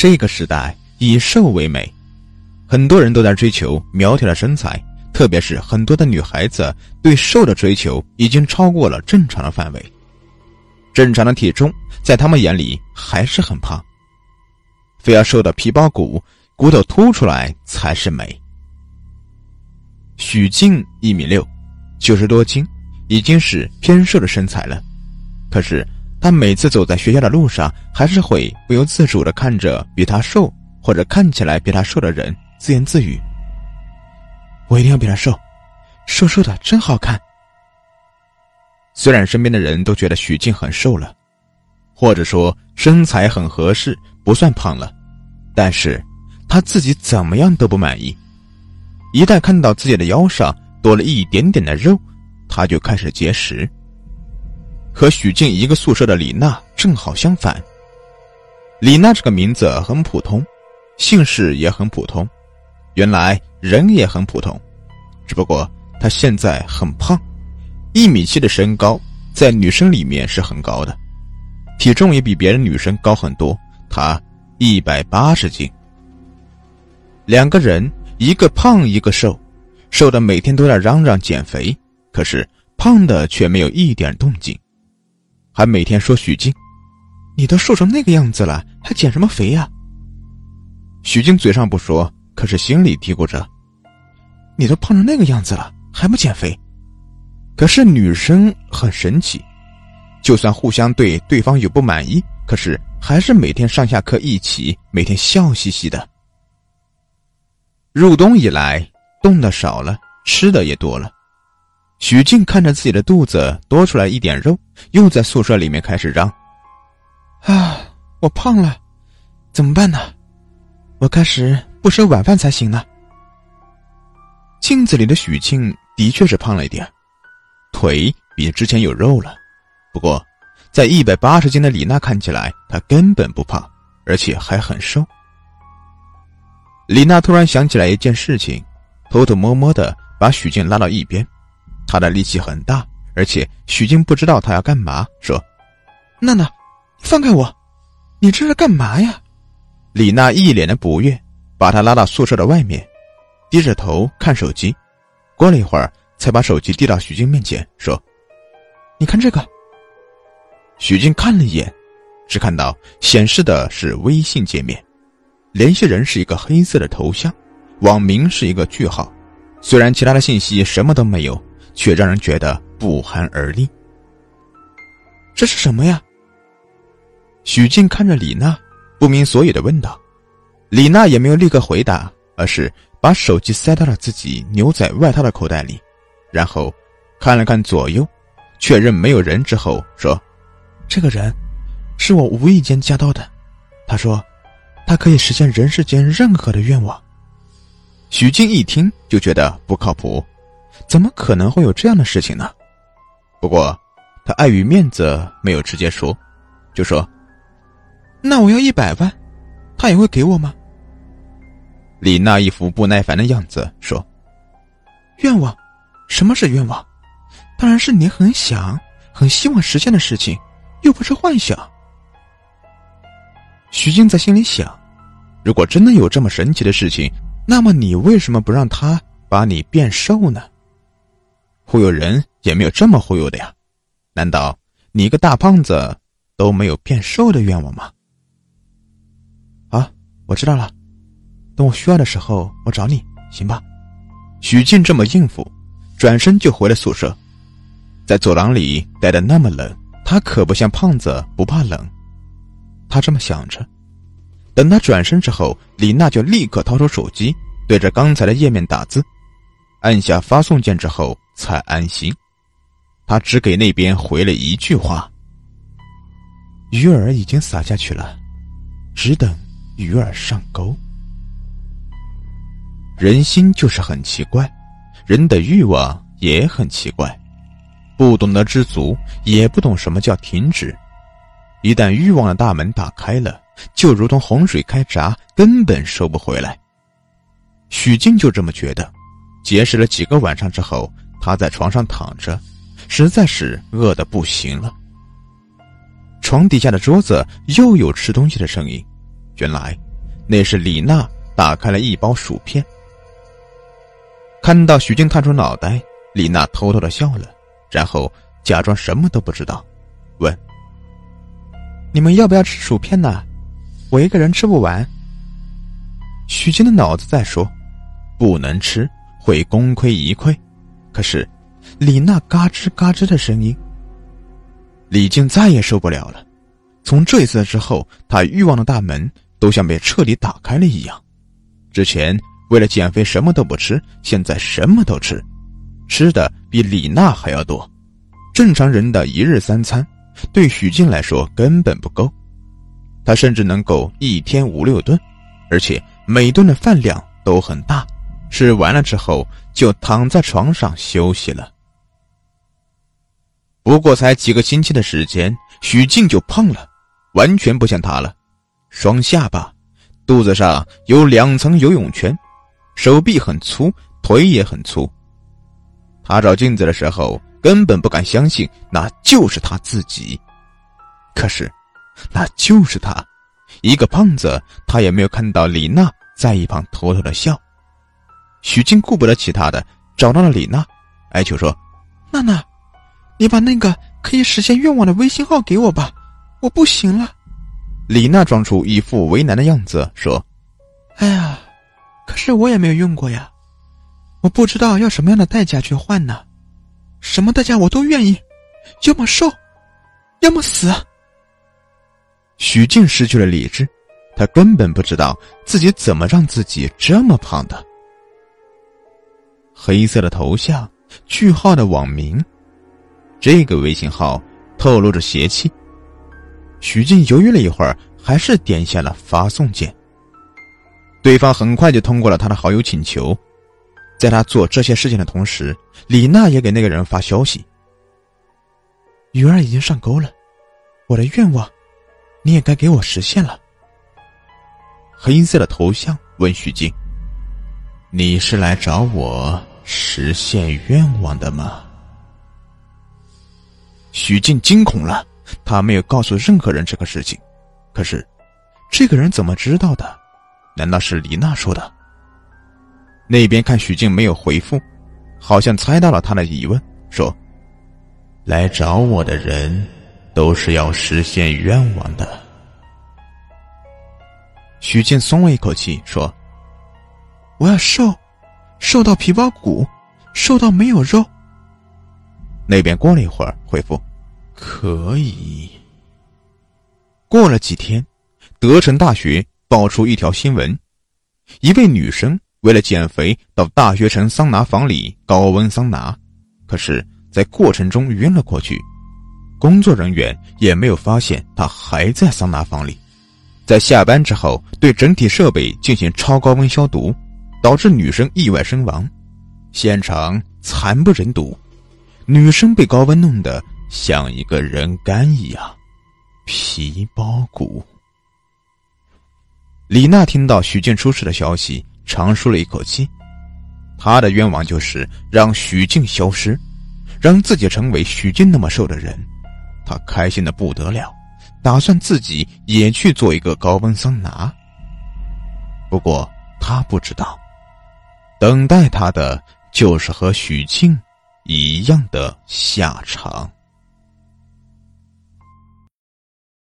这个时代以瘦为美，很多人都在追求苗条的身材，特别是很多的女孩子对瘦的追求已经超过了正常的范围。正常的体重在他们眼里还是很胖，非要瘦的皮包骨，骨头凸出来才是美。许静一米六，九十多斤，已经是偏瘦的身材了。可是他每次走在学校的路上，还是会不由自主的看着比他瘦或者看起来比他瘦的人，自言自语：“我一定要比他瘦，瘦瘦的真好看。”虽然身边的人都觉得许静很瘦了，或者说身材很合适，不算胖了，但是她自己怎么样都不满意。一旦看到自己的腰上多了一点点的肉，她就开始节食。和许静一个宿舍的李娜正好相反。李娜这个名字很普通，姓氏也很普通，原来人也很普通，只不过她现在很胖。一米七的身高，在女生里面是很高的，体重也比别的女生高很多。她一百八十斤。两个人，一个胖，一个瘦，瘦的每天都在嚷嚷减肥，可是胖的却没有一点动静，还每天说许静：“你都瘦成那个样子了，还减什么肥呀？”许静嘴上不说，可是心里嘀咕着：“你都胖成那个样子了，还不减肥？”可是女生很神奇，就算互相对对方有不满意，可是还是每天上下课一起，每天笑嘻嘻的。入冬以来，冻的少了，吃的也多了。许静看着自己的肚子多出来一点肉，又在宿舍里面开始嚷：“啊，我胖了，怎么办呢？我开始不吃晚饭才行呢。”镜子里的许静的确是胖了一点。腿比之前有肉了，不过，在一百八十斤的李娜看起来，她根本不胖，而且还很瘦。李娜突然想起来一件事情，偷偷摸摸的把许静拉到一边，他的力气很大，而且许静不知道他要干嘛，说：“娜娜，放开我，你这是干嘛呀？”李娜一脸的不悦，把她拉到宿舍的外面，低着头看手机，过了一会儿。才把手机递到许静面前，说：“你看这个。”许静看了一眼，只看到显示的是微信界面，联系人是一个黑色的头像，网名是一个句号。虽然其他的信息什么都没有，却让人觉得不寒而栗。这是什么呀？许静看着李娜，不明所以的问道。李娜也没有立刻回答，而是把手机塞到了自己牛仔外套的口袋里。然后，看了看左右，确认没有人之后，说：“这个人，是我无意间加到的。他说，他可以实现人世间任何的愿望。”许静一听就觉得不靠谱，怎么可能会有这样的事情呢？不过，他碍于面子没有直接说，就说：“那我要一百万，他也会给我吗？”李娜一副不耐烦的样子说：“愿望。”什么是愿望？当然是你很想、很希望实现的事情，又不是幻想。徐静在心里想：如果真的有这么神奇的事情，那么你为什么不让他把你变瘦呢？忽悠人也没有这么忽悠的呀？难道你一个大胖子都没有变瘦的愿望吗？啊，我知道了，等我需要的时候我找你，行吧？许静这么应付。转身就回了宿舍，在走廊里待的那么冷，他可不像胖子不怕冷。他这么想着，等他转身之后，李娜就立刻掏出手机，对着刚才的页面打字，按下发送键之后才安心。他只给那边回了一句话：“鱼饵已经撒下去了，只等鱼饵上钩。”人心就是很奇怪。人的欲望也很奇怪，不懂得知足，也不懂什么叫停止。一旦欲望的大门打开了，就如同洪水开闸，根本收不回来。许静就这么觉得。结识了几个晚上之后，他在床上躺着，实在是饿得不行了。床底下的桌子又有吃东西的声音，原来那是李娜打开了一包薯片。看到许静探出脑袋，李娜偷偷的笑了，然后假装什么都不知道，问：“你们要不要吃薯片呢？我一个人吃不完。”许静的脑子在说：“不能吃，会功亏一篑。”可是，李娜嘎吱嘎吱的声音，李静再也受不了了。从这一次之后，他欲望的大门都像被彻底打开了一样。之前为了减肥什么都不吃，现在什么都吃，吃的比李娜还要多。正常人的一日三餐，对许静来说根本不够。他甚至能够一天五六顿，而且每顿的饭量都很大。吃完了之后，就躺在床上休息了。不过才几个星期的时间，许静就胖了。完全不像他了，双下巴，肚子上有两层游泳圈，手臂很粗，腿也很粗。他照镜子的时候根本不敢相信那就是他自己，可是，那就是他，一个胖子，他也没有看到李娜在一旁偷偷的笑。许静顾不得其他的，找到了李娜，哀求说：“娜娜，你把那个可以实现愿望的微信号给我吧。”我不行了，李娜装出一副为难的样子说：“哎呀，可是我也没有用过呀，我不知道要什么样的代价去换呢，什么代价我都愿意，要么瘦，要么死。”许静失去了理智，她根本不知道自己怎么让自己这么胖的。黑色的头像，句号的网名，这个微信号透露着邪气。许静犹豫了一会儿，还是点下了发送键。对方很快就通过了他的好友请求。在他做这些事情的同时，李娜也给那个人发消息：“鱼儿已经上钩了，我的愿望，你也该给我实现了。”黑色的头像问许静：“你是来找我实现愿望的吗？”许静惊恐了。他没有告诉任何人这个事情，可是，这个人怎么知道的？难道是李娜说的？那边看许静没有回复，好像猜到了他的疑问，说：“来找我的人，都是要实现愿望的。”许静松了一口气，说：“我要瘦，瘦到皮包骨，瘦到没有肉。”那边过了一会儿，回复。可以。过了几天，德城大学爆出一条新闻：一位女生为了减肥到大学城桑拿房里高温桑拿，可是，在过程中晕了过去。工作人员也没有发现她还在桑拿房里。在下班之后，对整体设备进行超高温消毒，导致女生意外身亡。现场惨不忍睹，女生被高温弄得。像一个人干一样，皮包骨。李娜听到许静出事的消息，长舒了一口气。她的愿望就是让许静消失，让自己成为许静那么瘦的人。她开心的不得了，打算自己也去做一个高温桑拿。不过她不知道，等待他的就是和许庆一样的下场。